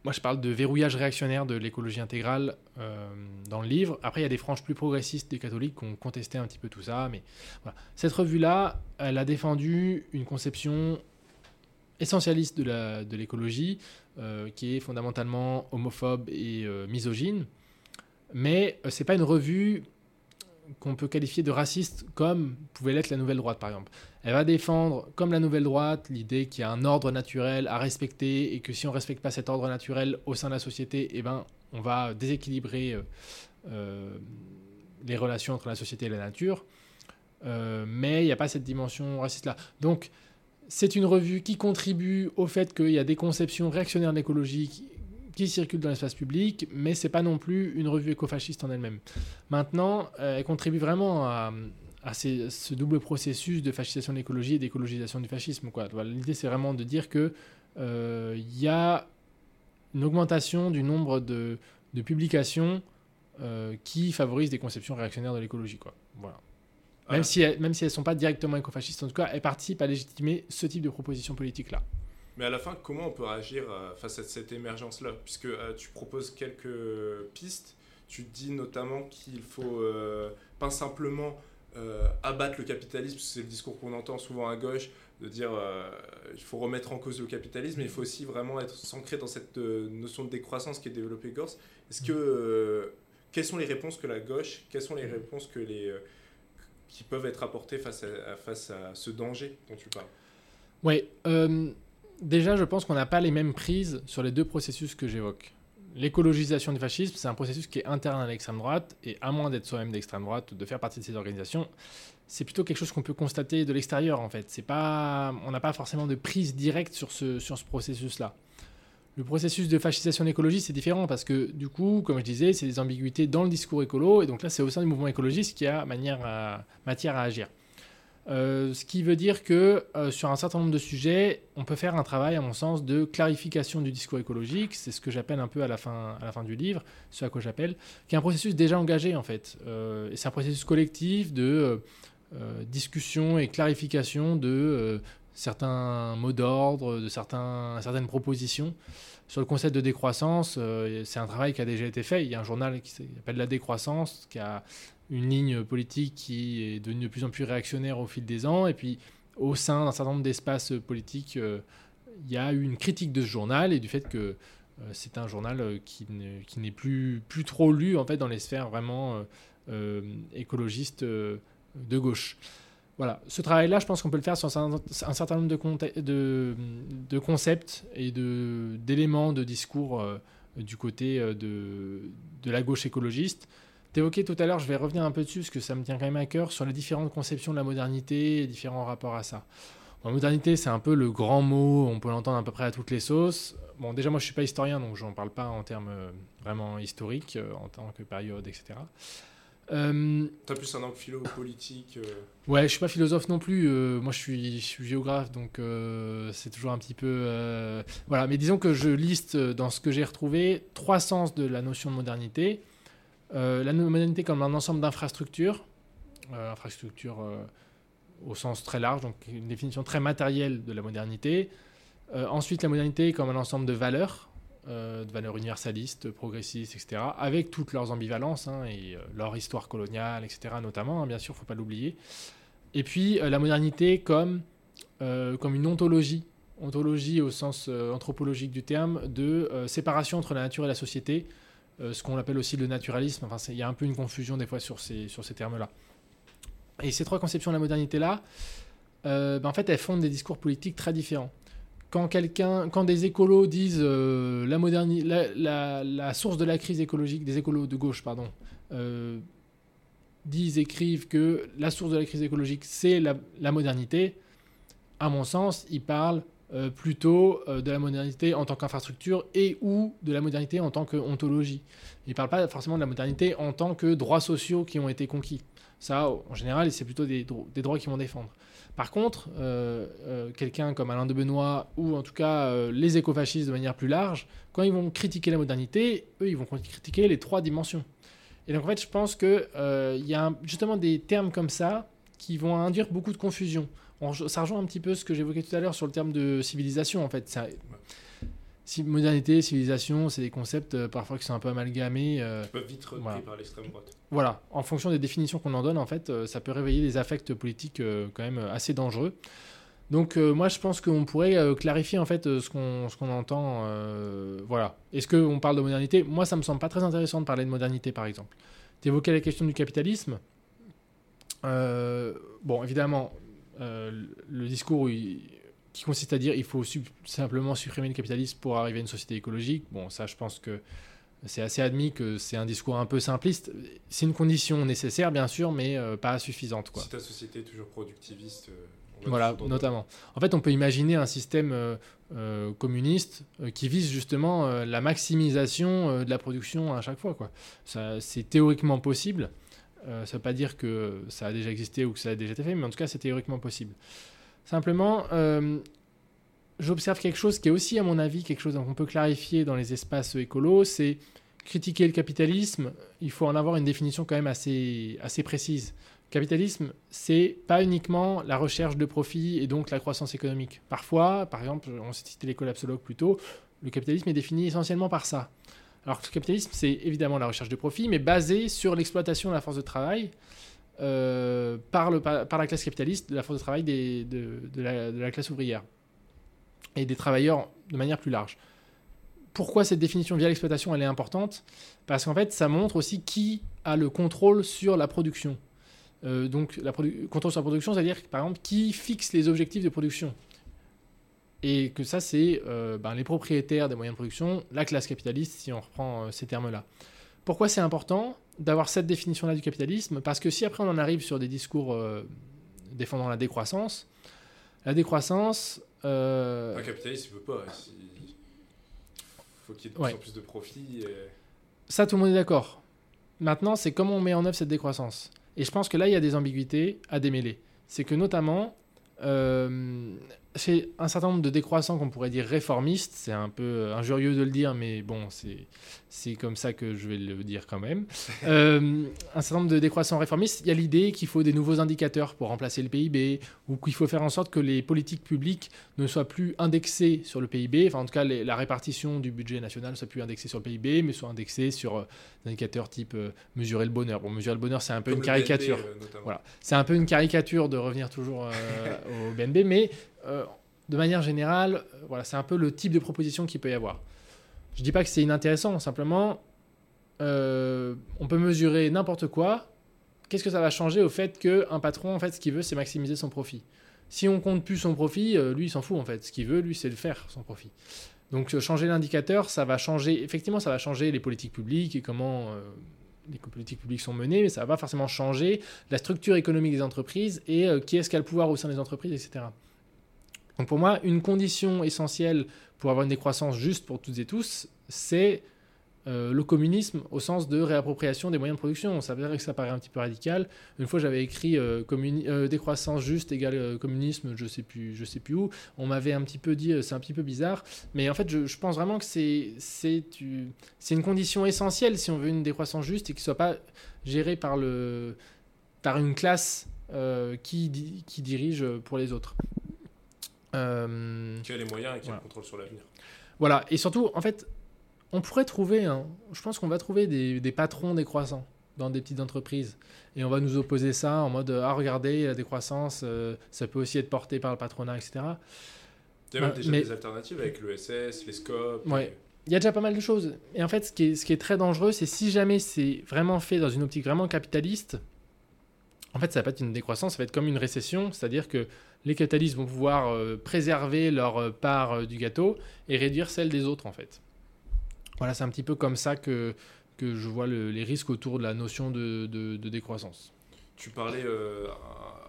moi, je parle de verrouillage réactionnaire de l'écologie intégrale euh, dans le livre. Après, il y a des franges plus progressistes des catholiques qui ont contesté un petit peu tout ça. Mais. Cette revue-là, elle a défendu une conception essentialiste de l'écologie, euh, qui est fondamentalement homophobe et euh, misogyne. Mais ce n'est pas une revue qu'on peut qualifier de raciste comme pouvait l'être la nouvelle droite par exemple. Elle va défendre comme la nouvelle droite l'idée qu'il y a un ordre naturel à respecter et que si on ne respecte pas cet ordre naturel au sein de la société, eh ben, on va déséquilibrer euh, euh, les relations entre la société et la nature. Euh, mais il n'y a pas cette dimension raciste-là. Donc c'est une revue qui contribue au fait qu'il y a des conceptions réactionnaires de qui circule dans l'espace public, mais c'est pas non plus une revue écofasciste en elle-même. Maintenant, elle contribue vraiment à, à ce double processus de fascisation de l'écologie et d'écologisation du fascisme. L'idée, c'est vraiment de dire qu'il euh, y a une augmentation du nombre de, publications euh, qui favorisent des conceptions réactionnaires de l'écologie. Voilà. Même, si elles, même si elles ne sont pas directement écofascistes, en tout cas, elles participent à légitimer ce type de proposition politique-là. Mais à la fin, comment on peut réagir euh, face à cette émergence-là? Puisque euh, tu proposes quelques pistes, tu dis notamment qu'il faut pas simplement abattre le capitalisme, c'est le discours qu'on entend souvent à gauche, de dire il faut remettre en cause le capitalisme, mais il faut aussi vraiment être s'ancrer dans cette notion de décroissance qui est développée Gorse. Est-ce que quelles sont les réponses que la gauche, quelles sont les réponses que les qui peuvent être apportés face à, face à ce danger dont tu parles? Oui. Euh, déjà, je pense qu'on n'a pas les mêmes prises sur les deux processus que j'évoque. L'écologisation du fascisme, c'est un processus qui est interne à l'extrême droite, et à moins d'être soi-même d'extrême droite, de faire partie de ces organisations, c'est plutôt quelque chose qu'on peut constater de l'extérieur, en fait. C'est pas, on n'a pas forcément de prise directe sur ce, sur ce processus-là. Le processus de fascisation de c'est différent parce que, du coup, comme je disais, c'est des ambiguïtés dans le discours écolo. Et donc là, c'est au sein du mouvement écologiste qu'il y a matière à agir. Euh, ce qui veut dire que euh, sur un certain nombre de sujets, on peut faire un travail, à mon sens, de clarification du discours écologique. C'est ce que j'appelle un peu à la, fin, du livre, ce à quoi j'appelle, qui est un processus déjà engagé, en fait. Euh, c'est un processus collectif de discussion et clarification de certains mots d'ordre, de certaines propositions. Sur le concept de décroissance, euh, c'est un travail qui a déjà été fait. Il y a un journal qui s'appelle La Décroissance, qui a une ligne politique qui est devenue de plus en plus réactionnaire au fil des ans. Et puis, au sein d'un certain nombre d'espaces politiques, euh, il y a eu une critique de ce journal et du fait que euh, c'est un journal qui n'est plus, plus trop lu en fait, dans les sphères vraiment écologistes de gauche. Voilà, ce travail-là, je pense qu'on peut le faire sur un, certain nombre de, de, concepts et d'éléments de, discours euh, du côté euh, de, de, la gauche écologiste. T'évoquais tout à l'heure, je vais revenir un peu dessus parce que ça me tient quand même à cœur, sur les différentes conceptions de la modernité et différents rapports à ça. la modernité, c'est un peu le grand mot, on peut l'entendre à peu près à toutes les sauces. Bon, déjà, moi, je ne suis pas historien, donc je n'en parle pas en termes euh, vraiment historiques, en tant que période, etc. Euh, T'as plus un angle philo-politique euh. Ouais, je suis pas philosophe non plus. Euh, moi, je suis, je suis géographe, donc euh, c'est toujours un petit peu. Voilà, mais disons que je liste dans ce que j'ai retrouvé trois sens de la notion de modernité. La modernité comme un ensemble d'infrastructures, infrastructures au sens très large, donc une définition très matérielle de la modernité. ensuite, la modernité comme un ensemble de valeurs, euh, de valeurs universalistes, progressistes, etc., avec toutes leurs ambivalences hein, et euh, leur histoire coloniale, etc., notamment, hein, bien sûr, il ne faut pas l'oublier. Et puis euh, la modernité comme une ontologie, ontologie au sens anthropologique du terme, de séparation entre la nature et la société, ce qu'on appelle aussi le naturalisme. Enfin, il y a un peu une confusion des fois sur ces, sur ces termes-là. Et ces trois conceptions de la modernité-là, ben, en fait, elles font des discours politiques très différents quand quand des écolos disent euh, la, la, la, source de la crise écologique, des écolos de gauche, pardon, euh, disent, écrivent que la source de la crise écologique, c'est la, modernité, à mon sens, ils parlent euh, plutôt de la modernité en tant qu'infrastructure et ou de la modernité en tant qu'ontologie. Ils ne parlent pas forcément de la modernité en tant que droits sociaux qui ont été conquis. Ça, en général, c'est plutôt des, droits qu'ils vont défendre. Par contre, euh, euh, quelqu'un comme Alain de Benoît, ou en tout cas euh, les écofascistes de manière plus large, quand ils vont critiquer la modernité, eux, ils vont critiquer les trois dimensions. Et donc en fait, je pense qu'il y a justement des termes comme ça qui vont induire beaucoup de confusion. Ça rejoint un petit peu ce que j'évoquais tout à l'heure sur le terme de civilisation, en fait. Ça, modernité, civilisation, c'est des concepts euh, parfois qui sont un peu amalgamés. Euh, qui peuvent vite repris par l'extrême droite. Voilà, en fonction des définitions qu'on en donne, en fait, euh, ça peut réveiller des affects politiques quand même assez dangereux. Donc moi je pense qu'on pourrait clarifier en fait ce qu'on ce qu'on entend. voilà. Est-ce qu'on parle de modernité? Moi ça me semble pas très intéressant de parler de modernité par exemple. Tu évoquais la question du capitalisme. bon évidemment le discours il, qui consiste à dire il faut simplement supprimer le capitalisme pour arriver à une société écologique. Bon, ça, je pense que c'est assez admis que c'est un discours un peu simpliste. C'est une condition nécessaire, bien sûr, mais euh, pas suffisante. Quoi. Si ta société est toujours productiviste. Euh, voilà, notamment. En fait, on peut imaginer un système euh, communiste qui vise justement la maximisation de la production à chaque fois. Quoi. Ça, c'est théoriquement possible. Ça ne veut pas dire que ça a déjà existé ou que ça a déjà été fait, mais en tout cas, c'est théoriquement possible. Simplement, j'observe quelque chose qui est aussi, à mon avis, quelque chose qu'on peut clarifier dans les espaces écolos, c'est critiquer le capitalisme, il faut en avoir une définition quand même assez, assez précise. Capitalisme, c'est pas uniquement la recherche de profit et donc la croissance économique. Parfois, par exemple, on cité les collapsologues plus tôt, le capitalisme est défini essentiellement par ça. Alors le capitalisme, c'est évidemment la recherche de profit, mais basé sur l'exploitation de la force de travail euh, par, la classe capitaliste, de la force de travail des, de, la, classe ouvrière et des travailleurs de manière plus large pourquoi cette définition via l'exploitation elle est importante? Parce qu'en fait, ça montre aussi qui a le contrôle sur la production. Euh, donc, la contrôle sur la production, c'est-à-dire, par exemple, qui fixe les objectifs de production. Et que ça, c'est euh, ben, les propriétaires des moyens de production, la classe capitaliste, si on reprend euh, ces termes-là. Pourquoi c'est important d'avoir cette définition-là du capitalisme? Parce que si après on en arrive sur des discours défendant la décroissance, la décroissance... Un capitaliste, il ne veut pas faut qu'il y ait de plus en plus de profit. Ça, tout le monde est d'accord. Maintenant, c'est comment on met en œuvre cette décroissance. Et je pense que là, il y a des ambiguïtés à démêler. C'est que notamment, euh, c'est un certain nombre de décroissants qu'on pourrait dire réformistes. C'est un peu injurieux de le dire, mais bon, c'est comme ça que je vais le dire quand même. Euh, un certain nombre de décroissants réformistes, il y a l'idée qu'il faut des nouveaux indicateurs pour remplacer le PIB, ou qu'il faut faire en sorte que les politiques publiques ne soient plus indexées sur le PIB, enfin en tout cas la répartition du budget national ne soit plus indexée sur le PIB, mais soit indexée sur euh, des indicateurs type euh, mesurer le bonheur. Bon, mesurer le bonheur, c'est un peu une caricature. voilà, c'est un peu une caricature de revenir toujours au BNB, mais euh, de manière générale, euh, voilà, c'est un peu le type de proposition qu'il peut y avoir. Je ne dis pas que c'est inintéressant, simplement, euh, on peut mesurer n'importe quoi. Qu'est-ce que ça va changer au fait qu'un patron, en fait, ce qu'il veut, c'est maximiser son profit? Si on compte plus son profit, lui, il s'en fout, en fait. Ce qu'il veut, lui, c'est le faire, son profit. Donc, changer l'indicateur, ça va changer, effectivement, ça va changer les politiques publiques et comment les politiques publiques sont menées, mais ça va pas forcément changer la structure économique des entreprises et qui est-ce qui a le pouvoir au sein des entreprises, etc. Donc pour moi, une condition essentielle pour avoir une décroissance juste pour toutes et tous, c'est euh, le communisme au sens de réappropriation des moyens de production. Ça veut dire que ça paraît un petit peu radical. Une fois, j'avais écrit euh, euh, décroissance juste égale communisme, je sais plus, sais plus où. On m'avait un petit peu dit, c'est un petit peu bizarre, mais en fait, je, pense vraiment que c'est une condition essentielle si on veut une décroissance juste et qui soit pas gérée par une classe qui dirige pour les autres. Euh, qui a les moyens et qui a le contrôle sur l'avenir. Voilà, et surtout, en fait, on pourrait trouver, je pense qu'on va trouver des, des, patrons décroissants dans des petites entreprises. Et on va nous opposer ça en mode Ah, regardez, la décroissance, euh, ça peut aussi être porté par le patronat, etc. Il y a même déjà des alternatives avec l'ESS, les scopes. Ouais. Il y a déjà pas mal de choses. Et en fait, ce qui est, ce qui est très dangereux, c'est si jamais c'est vraiment fait dans une optique vraiment capitaliste, en fait, ça va pas être une décroissance, ça va être comme une récession, c'est-à-dire que les capitalistes vont pouvoir euh, préserver leur euh, part euh, du gâteau et réduire celle des autres, en fait. Voilà, c'est un petit peu comme ça que, que je vois les risques autour de la notion de, de, décroissance. Tu parlais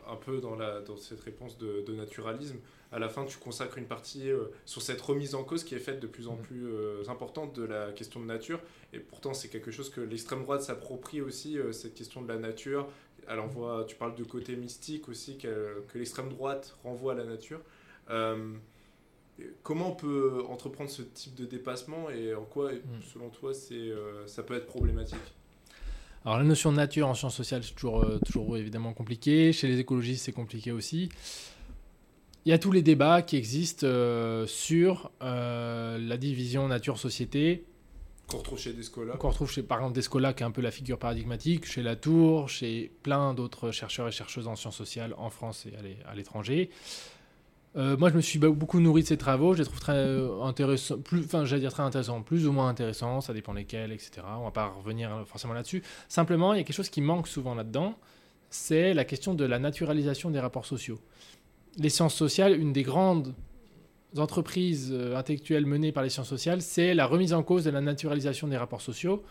un peu dans, la, dans cette réponse de, naturalisme. À la fin, tu consacres une partie sur cette remise en cause qui est faite de plus en mmh. plus importante de la question de nature. Et pourtant, c'est quelque chose que l'extrême droite s'approprie aussi, cette question de la nature, elle envoie, tu parles de côté mystique aussi, que, l'extrême droite renvoie à la nature. Euh, comment on peut entreprendre ce type de dépassement et en quoi, hmm. selon toi, c'est, euh, ça peut être problématique? Alors la notion de nature en sciences sociales, c'est toujours, euh, toujours évidemment compliqué. Chez les écologistes, c'est compliqué aussi. Il y a tous les débats qui existent sur la division nature-société qu'on retrouve chez Descola. Qu'on retrouve chez, par exemple, Descola, qui est un peu la figure paradigmatique, chez Latour, chez plein d'autres chercheurs et chercheuses en sciences sociales en France et à l'étranger. Euh, moi, je me suis beaucoup nourri de ces travaux. Je les trouve très euh, intéressants, plus, j'allais dire très intéressants, plus ou moins intéressants, ça dépend lesquels, etc. On va pas revenir forcément là-dessus. Simplement, il y a quelque chose qui manque souvent là-dedans, c'est la question de la naturalisation des rapports sociaux. Les sciences sociales, une des grandes entreprises euh, intellectuelles menées par les sciences sociales, c'est la remise en cause de la naturalisation des rapports sociaux.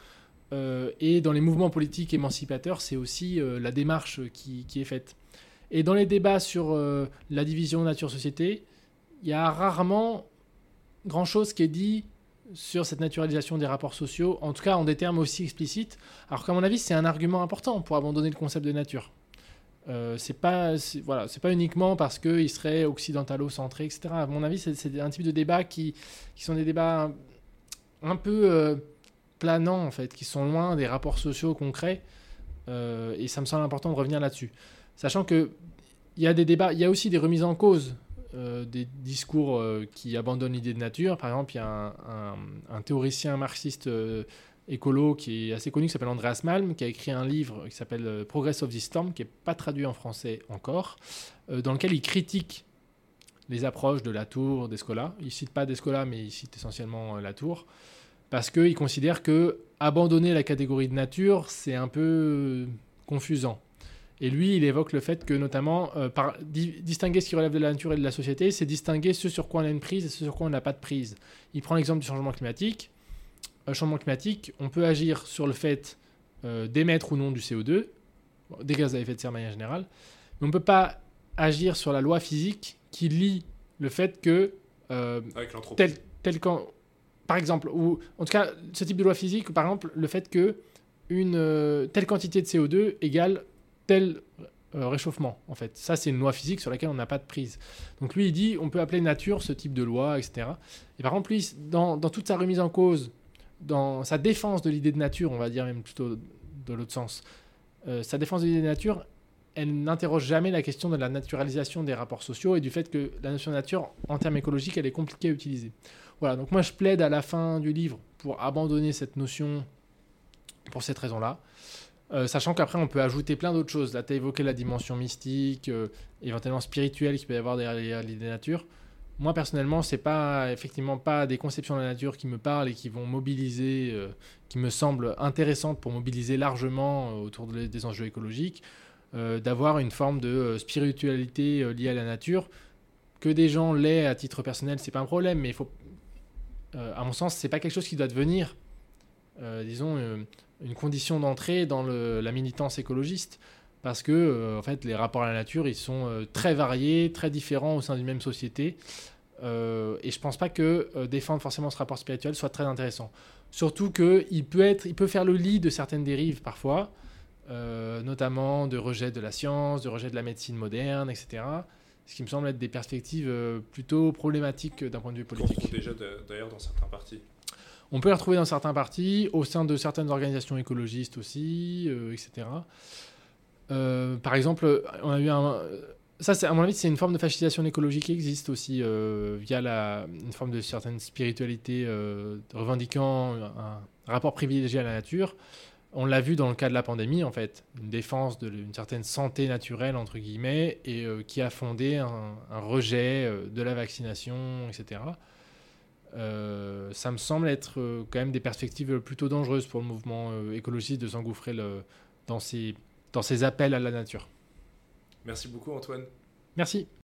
Euh, et dans les mouvements politiques émancipateurs, c'est aussi euh, la démarche qui, est faite. Et dans les débats sur la division nature-société, il y a rarement grand-chose qui est dit sur cette naturalisation des rapports sociaux, en tout cas en des termes aussi explicites, alors qu'à mon avis, c'est un argument important pour abandonner le concept de nature. Euh, c'est pas voilà c'est pas uniquement parce qu'il serait occidentalo-centré etc à mon avis c'est un type de débat qui, qui sont des débats un, peu euh, planants en fait qui sont loin des rapports sociaux concrets. Euh, et ça me semble important de revenir là-dessus. Sachant que il y a des débats il y a aussi des remises en cause des discours qui abandonnent l'idée de nature. Par exemple il y a un théoricien marxiste écolo qui est assez connu, qui s'appelle Andreas Malm, qui a écrit un livre qui s'appelle euh, Progress of the Storm, qui n'est pas traduit en français encore, euh, dans lequel il critique les approches de la tour d'Escola. Il cite pas d'Escola, mais il cite essentiellement euh, la tour, parce qu'il considère que abandonner la catégorie de nature, c'est un peu confusant. Et lui, il évoque le fait que, notamment, par, distinguer ce qui relève de la nature et de la société, c'est distinguer ce sur quoi on a une prise et ce sur quoi on n'a pas de prise. Il prend l'exemple du changement climatique changement climatique, on peut agir sur le fait euh, d'émettre ou non du CO2, des gaz à effet de serre de manière générale, mais on ne peut pas agir sur la loi physique qui lie le fait que euh, tel, tel par exemple, ou en tout cas ce type de loi physique, par exemple le fait que une euh, telle quantité de CO2 égale tel réchauffement, en fait. Ça, c'est une loi physique sur laquelle on n'a pas de prise. Donc lui, il dit, on peut appeler nature ce type de loi, etc. Et par exemple, lui, dans, dans toute sa remise en cause dans sa défense de l'idée de nature, on va dire même plutôt de l'autre sens, euh, sa défense de l'idée de nature, elle n'interroge jamais la question de la naturalisation des rapports sociaux et du fait que la notion de nature, en termes écologiques, elle est compliquée à utiliser. Voilà, donc moi je plaide à la fin du livre pour abandonner cette notion pour cette raison-là. Euh, sachant qu'après on peut ajouter plein d'autres choses. Là, tu as évoqué la dimension mystique, euh, éventuellement spirituelle qu'il peut y avoir derrière l'idée de nature moi personnellement, c'est pas effectivement pas des conceptions de la nature qui me parlent et qui vont mobiliser, euh, qui me semblent intéressantes pour mobiliser largement euh, autour des enjeux écologiques, euh, d'avoir une forme de spiritualité liée à la nature. Que des gens l'aient à titre personnel, c'est pas un problème, mais à mon sens, c'est pas quelque chose qui doit devenir, disons, une condition d'entrée dans la militance écologiste parce que euh, en fait les rapports à la nature ils sont euh, très variés, très différents au sein d'une même société. Euh, et je pense pas que défendre forcément ce rapport spirituel soit très intéressant. Surtout qu'il peut être, il peut faire le lit de certaines dérives parfois, notamment de rejet de la science, de rejet de la médecine moderne, etc. Ce qui me semble être des perspectives plutôt problématiques d'un point de vue politique. On déjà d'ailleurs dans certains partis. On peut les retrouver dans certains partis, au sein de certaines organisations écologistes aussi, etc. Euh, par exemple, on a eu un. Ça, à mon avis, c'est une forme de fascisation écologique qui existe aussi euh, via une forme de certaine spiritualité euh, revendiquant un, rapport privilégié à la nature. On l'a vu dans le cas de la pandémie, en fait, une défense d'une certaine santé naturelle, entre guillemets, et qui a fondé un rejet de la vaccination, etc. ça me semble être quand même des perspectives plutôt dangereuses pour le mouvement écologiste de s'engouffrer dans ces dans ses appels à la nature. Merci beaucoup Antoine. Merci.